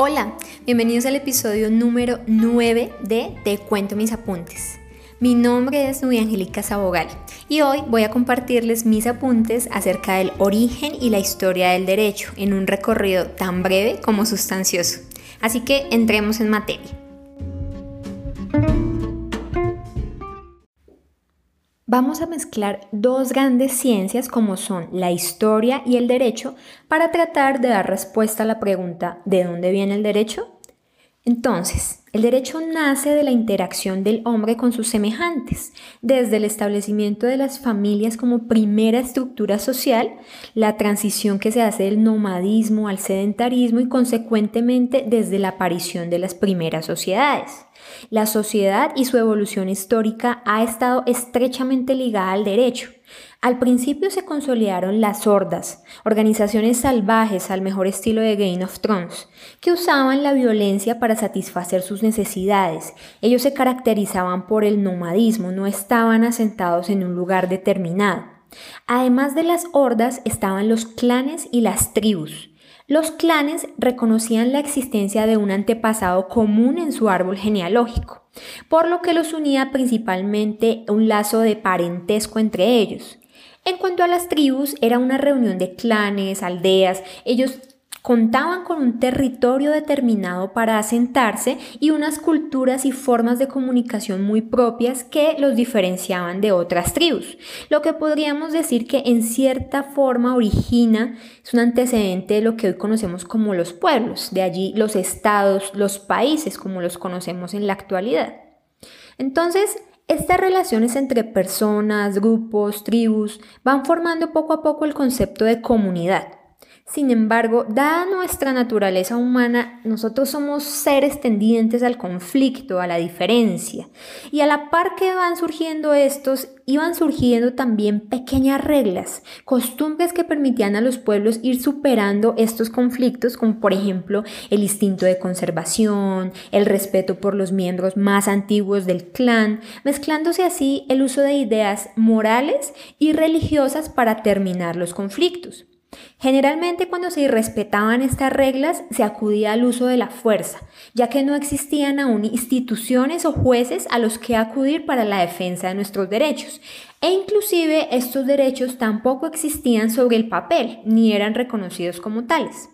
Hola, bienvenidos al episodio número 9 de Te cuento mis apuntes. Mi nombre es Nubia Angélica Sabogal y hoy voy a compartirles mis apuntes acerca del origen y la historia del derecho en un recorrido tan breve como sustancioso. Así que entremos en materia. Vamos a mezclar dos grandes ciencias como son la historia y el derecho para tratar de dar respuesta a la pregunta ¿de dónde viene el derecho? Entonces, el derecho nace de la interacción del hombre con sus semejantes, desde el establecimiento de las familias como primera estructura social, la transición que se hace del nomadismo al sedentarismo y consecuentemente desde la aparición de las primeras sociedades. La sociedad y su evolución histórica ha estado estrechamente ligada al derecho. Al principio se consolidaron las hordas, organizaciones salvajes al mejor estilo de Game of Thrones, que usaban la violencia para satisfacer sus necesidades. Ellos se caracterizaban por el nomadismo, no estaban asentados en un lugar determinado. Además de las hordas estaban los clanes y las tribus. Los clanes reconocían la existencia de un antepasado común en su árbol genealógico, por lo que los unía principalmente un lazo de parentesco entre ellos. En cuanto a las tribus, era una reunión de clanes, aldeas, ellos contaban con un territorio determinado para asentarse y unas culturas y formas de comunicación muy propias que los diferenciaban de otras tribus, lo que podríamos decir que en cierta forma origina, es un antecedente de lo que hoy conocemos como los pueblos, de allí los estados, los países como los conocemos en la actualidad. Entonces, estas relaciones entre personas, grupos, tribus van formando poco a poco el concepto de comunidad. Sin embargo, dada nuestra naturaleza humana, nosotros somos seres tendientes al conflicto, a la diferencia. Y a la par que van surgiendo estos, iban surgiendo también pequeñas reglas, costumbres que permitían a los pueblos ir superando estos conflictos, como por ejemplo el instinto de conservación, el respeto por los miembros más antiguos del clan, mezclándose así el uso de ideas morales y religiosas para terminar los conflictos. Generalmente cuando se irrespetaban estas reglas se acudía al uso de la fuerza, ya que no existían aún instituciones o jueces a los que acudir para la defensa de nuestros derechos, e inclusive estos derechos tampoco existían sobre el papel ni eran reconocidos como tales.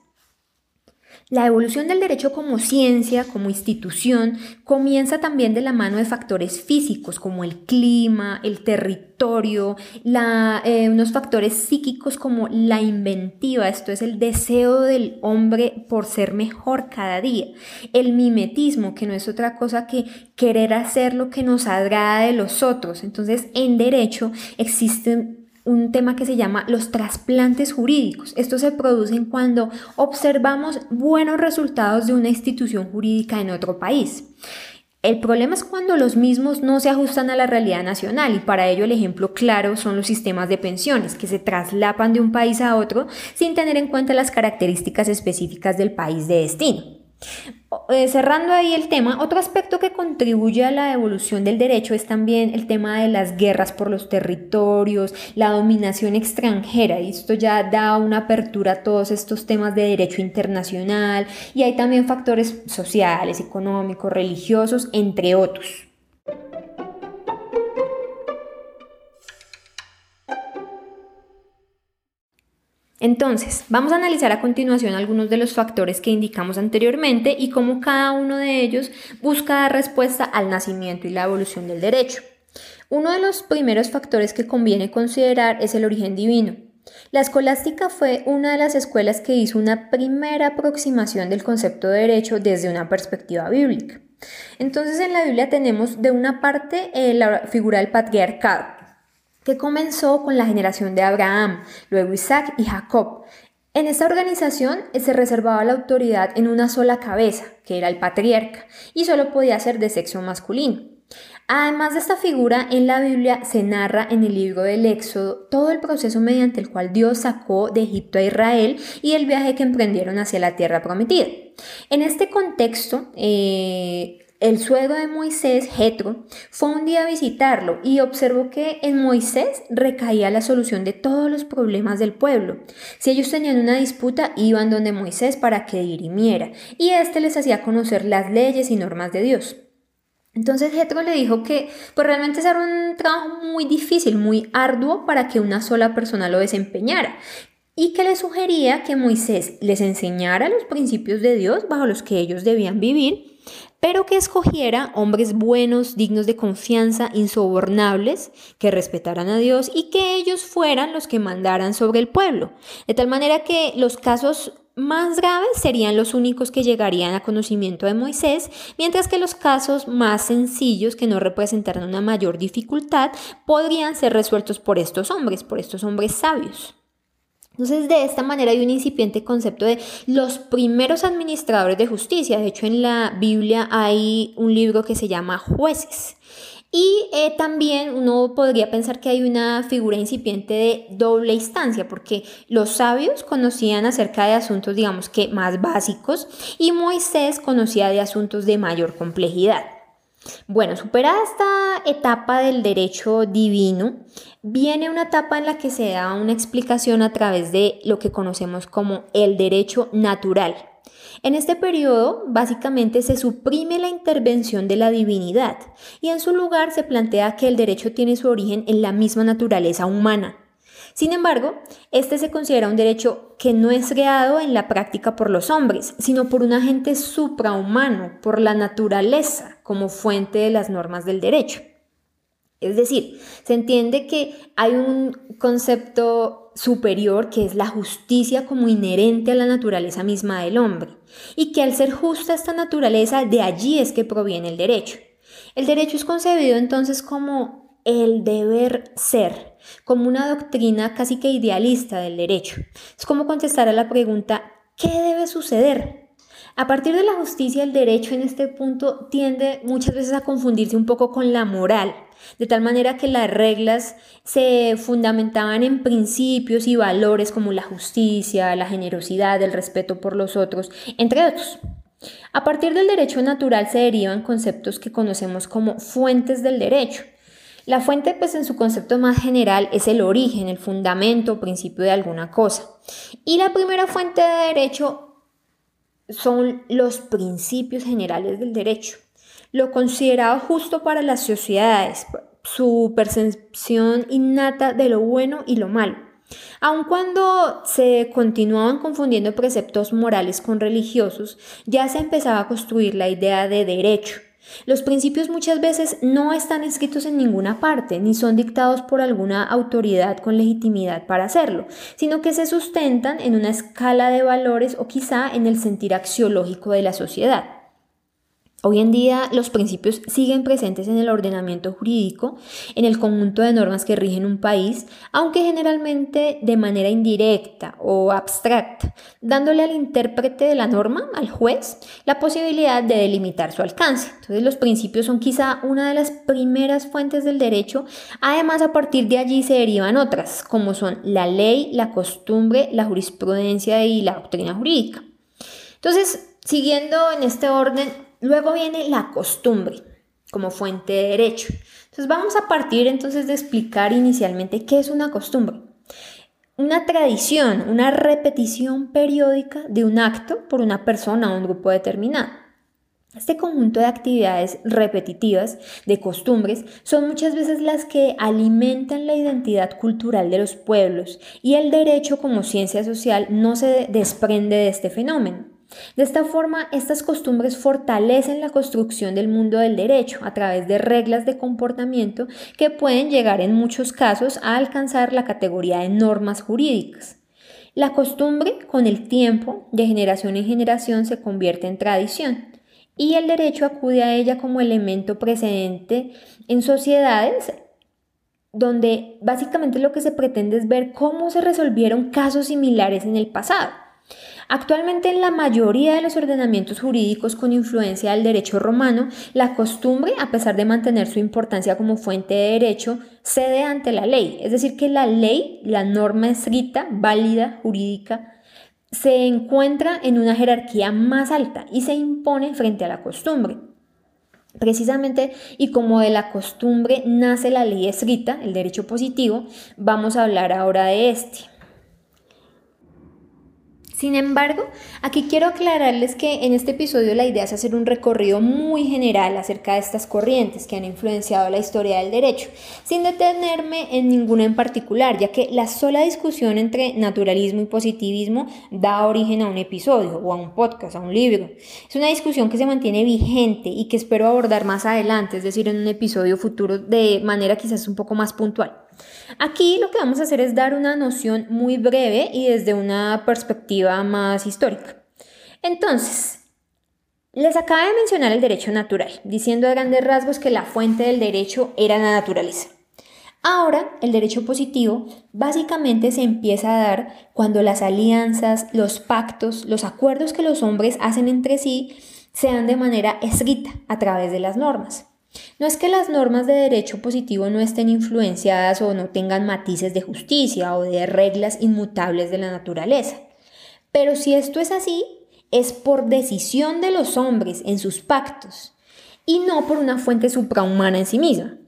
La evolución del derecho como ciencia, como institución, comienza también de la mano de factores físicos como el clima, el territorio, eh, unos factores psíquicos como la inventiva, esto es el deseo del hombre por ser mejor cada día, el mimetismo, que no es otra cosa que querer hacer lo que nos agrada de los otros. Entonces, en derecho existen un tema que se llama los trasplantes jurídicos. Estos se producen cuando observamos buenos resultados de una institución jurídica en otro país. El problema es cuando los mismos no se ajustan a la realidad nacional y para ello el ejemplo claro son los sistemas de pensiones que se traslapan de un país a otro sin tener en cuenta las características específicas del país de destino. Eh, cerrando ahí el tema, otro aspecto que contribuye a la evolución del derecho es también el tema de las guerras por los territorios, la dominación extranjera, y esto ya da una apertura a todos estos temas de derecho internacional, y hay también factores sociales, económicos, religiosos, entre otros. Entonces, vamos a analizar a continuación algunos de los factores que indicamos anteriormente y cómo cada uno de ellos busca dar respuesta al nacimiento y la evolución del derecho. Uno de los primeros factores que conviene considerar es el origen divino. La escolástica fue una de las escuelas que hizo una primera aproximación del concepto de derecho desde una perspectiva bíblica. Entonces en la Biblia tenemos de una parte eh, la figura del patriarcado, que comenzó con la generación de Abraham, luego Isaac y Jacob. En esta organización se reservaba la autoridad en una sola cabeza, que era el patriarca, y solo podía ser de sexo masculino. Además de esta figura, en la Biblia se narra en el libro del Éxodo todo el proceso mediante el cual Dios sacó de Egipto a Israel y el viaje que emprendieron hacia la tierra prometida. En este contexto, eh, el suegro de Moisés, Jetro, fue un día a visitarlo y observó que en Moisés recaía la solución de todos los problemas del pueblo. Si ellos tenían una disputa, iban donde Moisés para que dirimiera, y éste les hacía conocer las leyes y normas de Dios. Entonces Jetro le dijo que pues realmente era un trabajo muy difícil, muy arduo para que una sola persona lo desempeñara, y que le sugería que Moisés les enseñara los principios de Dios bajo los que ellos debían vivir, pero que escogiera hombres buenos, dignos de confianza, insobornables, que respetaran a Dios y que ellos fueran los que mandaran sobre el pueblo, de tal manera que los casos más graves serían los únicos que llegarían a conocimiento de Moisés, mientras que los casos más sencillos, que no representaran una mayor dificultad, podrían ser resueltos por estos hombres, por estos hombres sabios. Entonces, de esta manera hay un incipiente concepto de los primeros administradores de justicia. De hecho, en la Biblia hay un libro que se llama Jueces. Y eh, también uno podría pensar que hay una figura incipiente de doble instancia, porque los sabios conocían acerca de asuntos, digamos que más básicos, y Moisés conocía de asuntos de mayor complejidad. Bueno, superada esta etapa del derecho divino, viene una etapa en la que se da una explicación a través de lo que conocemos como el derecho natural. En este periodo, básicamente se suprime la intervención de la divinidad y en su lugar se plantea que el derecho tiene su origen en la misma naturaleza humana. Sin embargo, este se considera un derecho que no es creado en la práctica por los hombres, sino por un agente suprahumano, por la naturaleza, como fuente de las normas del derecho. Es decir, se entiende que hay un concepto superior que es la justicia como inherente a la naturaleza misma del hombre, y que al ser justa esta naturaleza, de allí es que proviene el derecho. El derecho es concebido entonces como el deber ser, como una doctrina casi que idealista del derecho. Es como contestar a la pregunta, ¿qué debe suceder? A partir de la justicia, el derecho en este punto tiende muchas veces a confundirse un poco con la moral, de tal manera que las reglas se fundamentaban en principios y valores como la justicia, la generosidad, el respeto por los otros, entre otros. A partir del derecho natural se derivan conceptos que conocemos como fuentes del derecho, la fuente, pues en su concepto más general, es el origen, el fundamento, principio de alguna cosa. Y la primera fuente de derecho son los principios generales del derecho. Lo considerado justo para las sociedades, su percepción innata de lo bueno y lo malo. Aun cuando se continuaban confundiendo preceptos morales con religiosos, ya se empezaba a construir la idea de derecho los principios muchas veces no están escritos en ninguna parte, ni son dictados por alguna autoridad con legitimidad para hacerlo, sino que se sustentan en una escala de valores o quizá en el sentir axiológico de la sociedad. Hoy en día los principios siguen presentes en el ordenamiento jurídico, en el conjunto de normas que rigen un país, aunque generalmente de manera indirecta o abstracta, dándole al intérprete de la norma, al juez, la posibilidad de delimitar su alcance. Entonces los principios son quizá una de las primeras fuentes del derecho, además a partir de allí se derivan otras, como son la ley, la costumbre, la jurisprudencia y la doctrina jurídica. Entonces, siguiendo en este orden, Luego viene la costumbre como fuente de derecho. Entonces vamos a partir entonces de explicar inicialmente qué es una costumbre. Una tradición, una repetición periódica de un acto por una persona o un grupo determinado. Este conjunto de actividades repetitivas, de costumbres, son muchas veces las que alimentan la identidad cultural de los pueblos y el derecho como ciencia social no se desprende de este fenómeno. De esta forma, estas costumbres fortalecen la construcción del mundo del derecho a través de reglas de comportamiento que pueden llegar en muchos casos a alcanzar la categoría de normas jurídicas. La costumbre, con el tiempo, de generación en generación, se convierte en tradición y el derecho acude a ella como elemento precedente en sociedades donde básicamente lo que se pretende es ver cómo se resolvieron casos similares en el pasado. Actualmente en la mayoría de los ordenamientos jurídicos con influencia del derecho romano, la costumbre, a pesar de mantener su importancia como fuente de derecho, cede ante la ley. Es decir, que la ley, la norma escrita, válida, jurídica, se encuentra en una jerarquía más alta y se impone frente a la costumbre. Precisamente, y como de la costumbre nace la ley escrita, el derecho positivo, vamos a hablar ahora de este. Sin embargo, aquí quiero aclararles que en este episodio la idea es hacer un recorrido muy general acerca de estas corrientes que han influenciado la historia del derecho, sin detenerme en ninguna en particular, ya que la sola discusión entre naturalismo y positivismo da origen a un episodio o a un podcast, a un libro. Es una discusión que se mantiene vigente y que espero abordar más adelante, es decir, en un episodio futuro de manera quizás un poco más puntual. Aquí lo que vamos a hacer es dar una noción muy breve y desde una perspectiva más histórica. Entonces, les acaba de mencionar el derecho natural, diciendo a grandes rasgos que la fuente del derecho era la naturaleza. Ahora, el derecho positivo básicamente se empieza a dar cuando las alianzas, los pactos, los acuerdos que los hombres hacen entre sí sean de manera escrita a través de las normas. No es que las normas de derecho positivo no estén influenciadas o no tengan matices de justicia o de reglas inmutables de la naturaleza, pero si esto es así, es por decisión de los hombres en sus pactos y no por una fuente suprahumana en sí misma.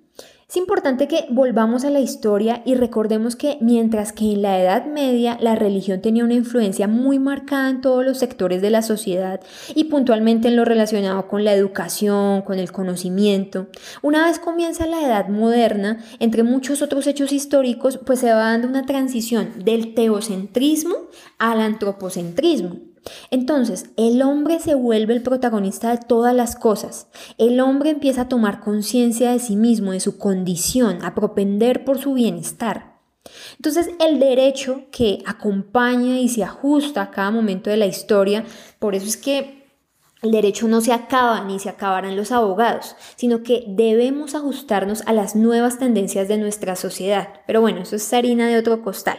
Es importante que volvamos a la historia y recordemos que mientras que en la Edad Media la religión tenía una influencia muy marcada en todos los sectores de la sociedad y puntualmente en lo relacionado con la educación, con el conocimiento, una vez comienza la Edad Moderna, entre muchos otros hechos históricos, pues se va dando una transición del teocentrismo al antropocentrismo. Entonces, el hombre se vuelve el protagonista de todas las cosas. El hombre empieza a tomar conciencia de sí mismo, de su condición, a propender por su bienestar. Entonces, el derecho que acompaña y se ajusta a cada momento de la historia, por eso es que el derecho no se acaba ni se acabarán los abogados, sino que debemos ajustarnos a las nuevas tendencias de nuestra sociedad. Pero bueno, eso es harina de otro costal.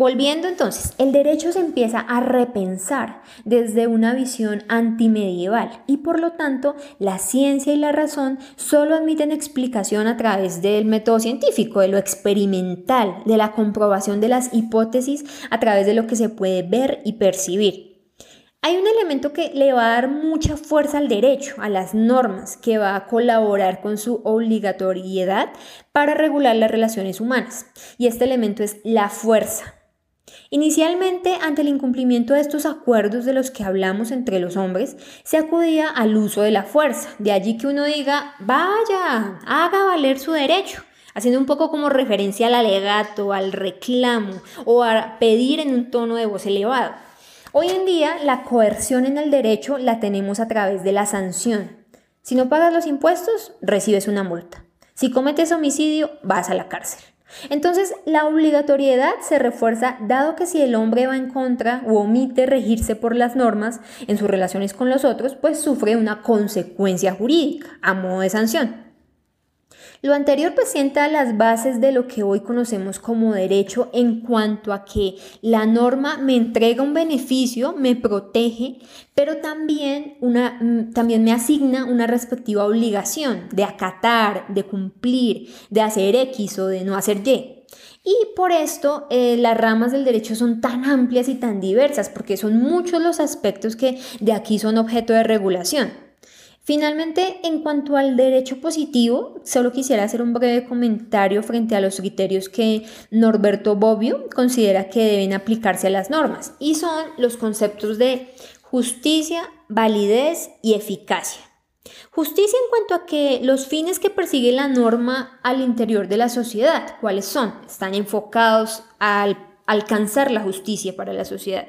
Volviendo entonces, el derecho se empieza a repensar desde una visión antimedieval y por lo tanto la ciencia y la razón solo admiten explicación a través del método científico, de lo experimental, de la comprobación de las hipótesis a través de lo que se puede ver y percibir. Hay un elemento que le va a dar mucha fuerza al derecho, a las normas, que va a colaborar con su obligatoriedad para regular las relaciones humanas. Y este elemento es la fuerza. Inicialmente, ante el incumplimiento de estos acuerdos de los que hablamos entre los hombres, se acudía al uso de la fuerza. De allí que uno diga, vaya, haga valer su derecho, haciendo un poco como referencia al alegato, al reclamo o a pedir en un tono de voz elevado. Hoy en día, la coerción en el derecho la tenemos a través de la sanción. Si no pagas los impuestos, recibes una multa. Si cometes homicidio, vas a la cárcel. Entonces, la obligatoriedad se refuerza dado que si el hombre va en contra o omite regirse por las normas en sus relaciones con los otros, pues sufre una consecuencia jurídica a modo de sanción. Lo anterior presenta las bases de lo que hoy conocemos como derecho en cuanto a que la norma me entrega un beneficio, me protege, pero también, una, mm, también me asigna una respectiva obligación de acatar, de cumplir, de hacer X o de no hacer Y. Y por esto eh, las ramas del derecho son tan amplias y tan diversas, porque son muchos los aspectos que de aquí son objeto de regulación. Finalmente, en cuanto al derecho positivo, solo quisiera hacer un breve comentario frente a los criterios que Norberto Bobbio considera que deben aplicarse a las normas, y son los conceptos de justicia, validez y eficacia. Justicia en cuanto a que los fines que persigue la norma al interior de la sociedad, ¿cuáles son? Están enfocados al alcanzar la justicia para la sociedad.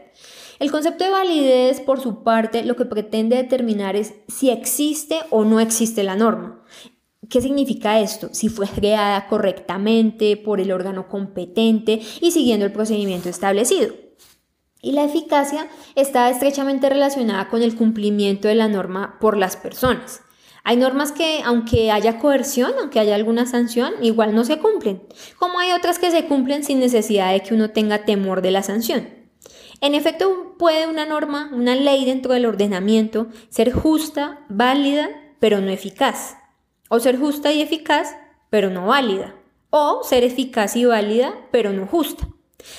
El concepto de validez, por su parte, lo que pretende determinar es si existe o no existe la norma. ¿Qué significa esto? Si fue creada correctamente por el órgano competente y siguiendo el procedimiento establecido. Y la eficacia está estrechamente relacionada con el cumplimiento de la norma por las personas. Hay normas que, aunque haya coerción, aunque haya alguna sanción, igual no se cumplen, como hay otras que se cumplen sin necesidad de que uno tenga temor de la sanción. En efecto, puede una norma, una ley dentro del ordenamiento ser justa, válida, pero no eficaz. O ser justa y eficaz, pero no válida. O ser eficaz y válida, pero no justa.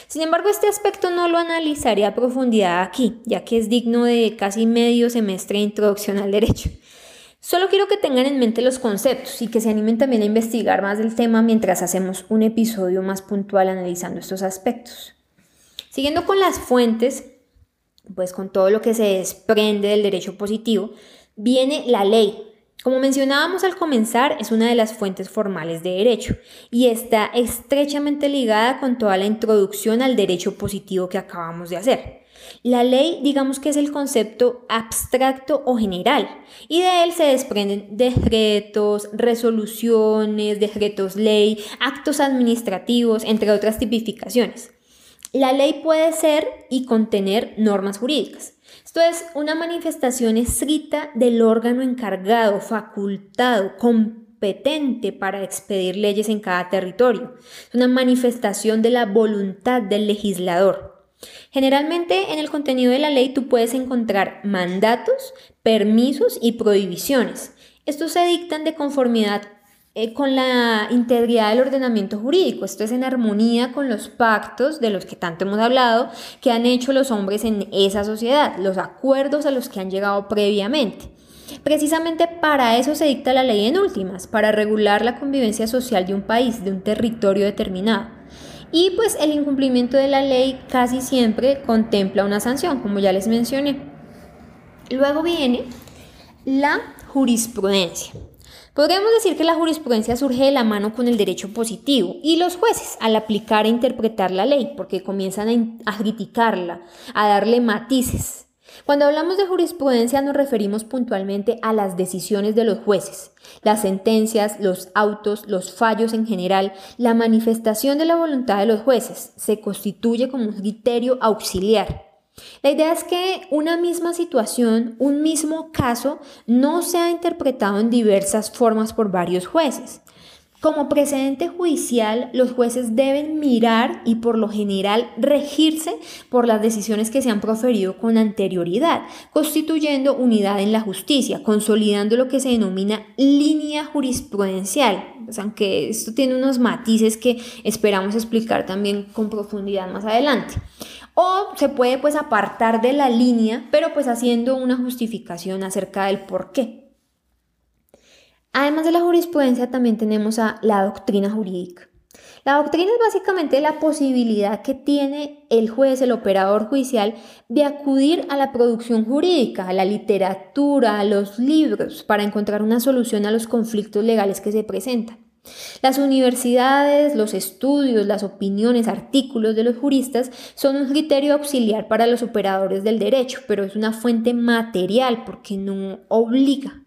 Sin embargo, este aspecto no lo analizaré a profundidad aquí, ya que es digno de casi medio semestre de introducción al derecho. Solo quiero que tengan en mente los conceptos y que se animen también a investigar más del tema mientras hacemos un episodio más puntual analizando estos aspectos. Siguiendo con las fuentes, pues con todo lo que se desprende del derecho positivo, viene la ley. Como mencionábamos al comenzar, es una de las fuentes formales de derecho y está estrechamente ligada con toda la introducción al derecho positivo que acabamos de hacer. La ley, digamos que es el concepto abstracto o general, y de él se desprenden decretos, resoluciones, decretos ley, actos administrativos, entre otras tipificaciones. La ley puede ser y contener normas jurídicas. Esto es una manifestación escrita del órgano encargado, facultado, competente para expedir leyes en cada territorio. Es una manifestación de la voluntad del legislador. Generalmente en el contenido de la ley tú puedes encontrar mandatos, permisos y prohibiciones. Estos se dictan de conformidad eh, con la integridad del ordenamiento jurídico. Esto es en armonía con los pactos de los que tanto hemos hablado que han hecho los hombres en esa sociedad, los acuerdos a los que han llegado previamente. Precisamente para eso se dicta la ley en últimas, para regular la convivencia social de un país, de un territorio determinado. Y pues el incumplimiento de la ley casi siempre contempla una sanción, como ya les mencioné. Luego viene la jurisprudencia. Podríamos decir que la jurisprudencia surge de la mano con el derecho positivo y los jueces al aplicar e interpretar la ley, porque comienzan a, criticarla, a darle matices. Cuando hablamos de jurisprudencia nos referimos puntualmente a las decisiones de los jueces, las sentencias, los autos, los fallos en general, la manifestación de la voluntad de los jueces se constituye como un criterio auxiliar. La idea es que una misma situación, un mismo caso, no sea interpretado en diversas formas por varios jueces. Como precedente judicial, los jueces deben mirar y por lo general regirse por las decisiones que se han proferido con anterioridad, constituyendo unidad en la justicia, consolidando lo que se denomina línea jurisprudencial, pues, aunque esto tiene unos matices que esperamos explicar también con profundidad más adelante. O se puede pues apartar de la línea, pero pues haciendo una justificación acerca del por qué. Además de la jurisprudencia, también tenemos a la doctrina jurídica. La doctrina es básicamente la posibilidad que tiene el juez, el operador judicial, de acudir a la producción jurídica, a la literatura, a los libros, para encontrar una solución a los conflictos legales que se presentan. Las universidades, los estudios, las opiniones, artículos de los juristas son un criterio auxiliar para los operadores del derecho, pero es una fuente material porque no obliga.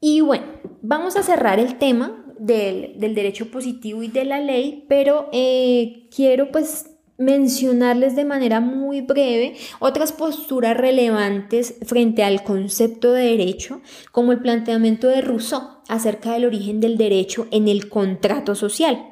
Y bueno, vamos a cerrar el tema del, derecho positivo y de la ley, pero eh, quiero pues mencionarles de manera muy breve otras posturas relevantes frente al concepto de derecho, como el planteamiento de Rousseau acerca del origen del derecho en el contrato social.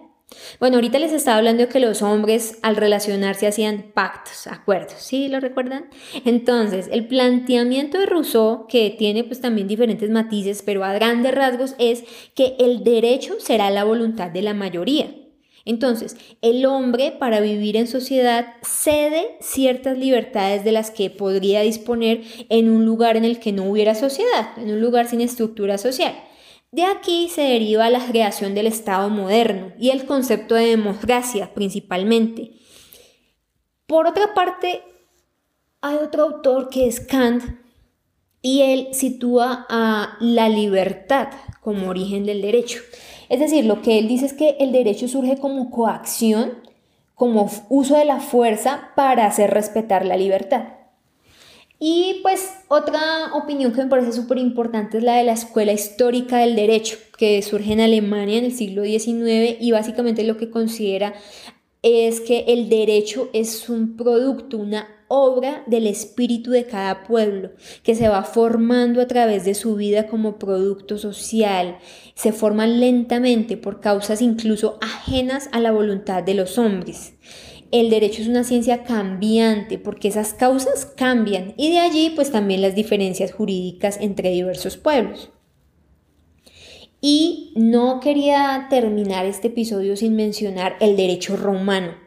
Bueno, ahorita les estaba hablando de que los hombres al relacionarse hacían pactos, acuerdos, ¿sí? ¿Lo recuerdan? Entonces, el planteamiento de Rousseau, que tiene pues también diferentes matices, pero a grandes rasgos es que el derecho será la voluntad de la mayoría. Entonces, el hombre para vivir en sociedad cede ciertas libertades de las que podría disponer en un lugar en el que no hubiera sociedad, en un lugar sin estructura social. De aquí se deriva la creación del Estado moderno y el concepto de democracia principalmente. Por otra parte, hay otro autor que es Kant y él sitúa a la libertad como origen del derecho. Es decir, lo que él dice es que el derecho surge como coacción, como uso de la fuerza para hacer respetar la libertad. Y pues otra opinión que me parece súper importante es la de la Escuela Histórica del Derecho, que surge en Alemania en el siglo XIX y básicamente lo que considera es que el derecho es un producto, una obra del espíritu de cada pueblo, que se va formando a través de su vida como producto social, se forma lentamente por causas incluso ajenas a la voluntad de los hombres el derecho es una ciencia cambiante porque esas causas cambian y de allí pues también las diferencias jurídicas entre diversos pueblos. Y no quería terminar este episodio sin mencionar el derecho romano.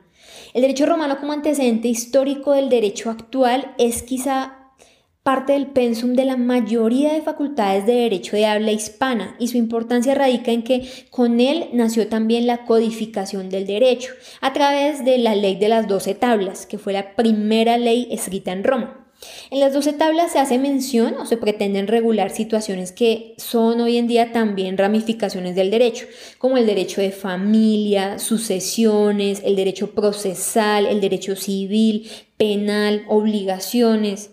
El derecho romano como antecedente histórico del derecho actual es quizá parte del pensum de la mayoría de facultades de derecho de habla hispana y su importancia radica en que con él nació también la codificación del derecho a través de la ley de las doce tablas, que fue la primera ley escrita en Roma. En las doce tablas se hace mención o se pretenden regular situaciones que son hoy en día también ramificaciones del derecho, como el derecho de familia, sucesiones, el derecho procesal, el derecho civil, penal, obligaciones.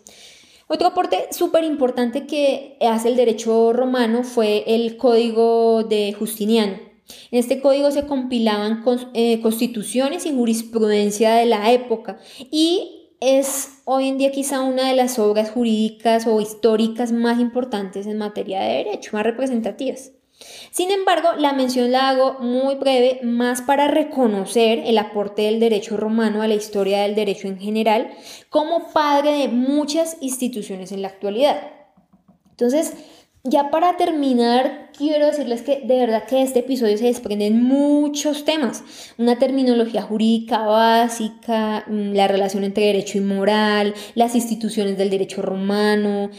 Otro aporte súper importante que hace el derecho romano fue el Código de Justiniano. En este código se compilaban eh, constituciones y jurisprudencia de la época y es hoy en día quizá una de las obras jurídicas o históricas más importantes en materia de derecho, más representativas. Sin embargo, la mención la hago muy breve, más para reconocer el aporte del derecho romano a la historia del derecho en general, como padre de muchas instituciones en la actualidad. Entonces, ya para terminar, quiero decirles que de verdad que este episodio se desprenden muchos temas. Una terminología jurídica básica, mm, la relación entre derecho y moral, las instituciones del derecho romano,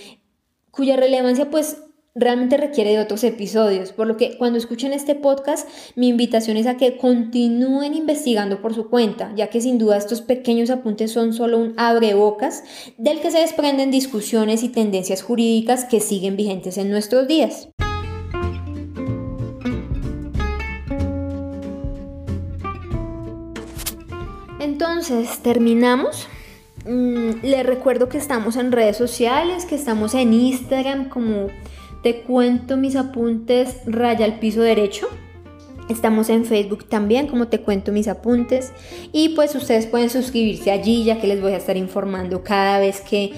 cuya relevancia pues realmente requiere de otros episodios, por lo que cuando escuchen este podcast, mi invitación es a que continúen investigando por su cuenta, ya que sin duda estos pequeños apuntes son solo un abrebocas del que se desprenden discusiones y tendencias jurídicas que siguen vigentes en nuestros días. Entonces, terminamos. Mm, les recuerdo que estamos en redes sociales, que estamos en Instagram como te cuento mis apuntes raya al piso derecho. Estamos en Facebook también, como te cuento mis apuntes. Y pues ustedes pueden suscribirse allí, ya que les voy a estar informando cada vez que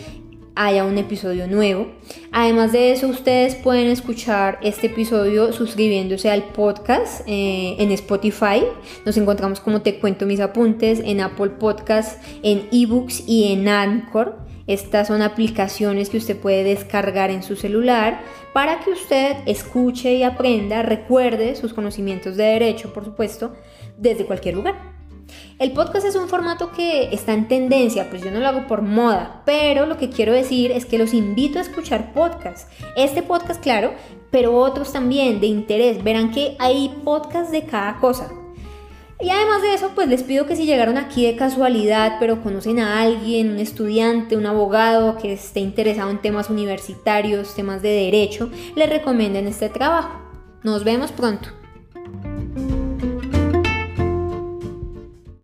haya un episodio nuevo. Además de eso, ustedes pueden escuchar este episodio suscribiéndose al podcast eh, en Spotify. Nos encontramos como te cuento mis apuntes en Apple Podcast, en eBooks y en Anchor. Estas son aplicaciones que usted puede descargar en su celular para que usted escuche y aprenda, recuerde sus conocimientos de derecho, por supuesto, desde cualquier lugar. El podcast es un formato que está en tendencia, pues yo no lo hago por moda, pero lo que quiero decir es que los invito a escuchar podcasts. Este podcast, claro, pero otros también de interés. Verán que hay podcasts de cada cosa. Y además de eso, pues les pido que si llegaron aquí de casualidad, pero conocen a alguien, un estudiante, un abogado que esté interesado en temas universitarios, temas de derecho, les recomienden este trabajo. Nos vemos pronto.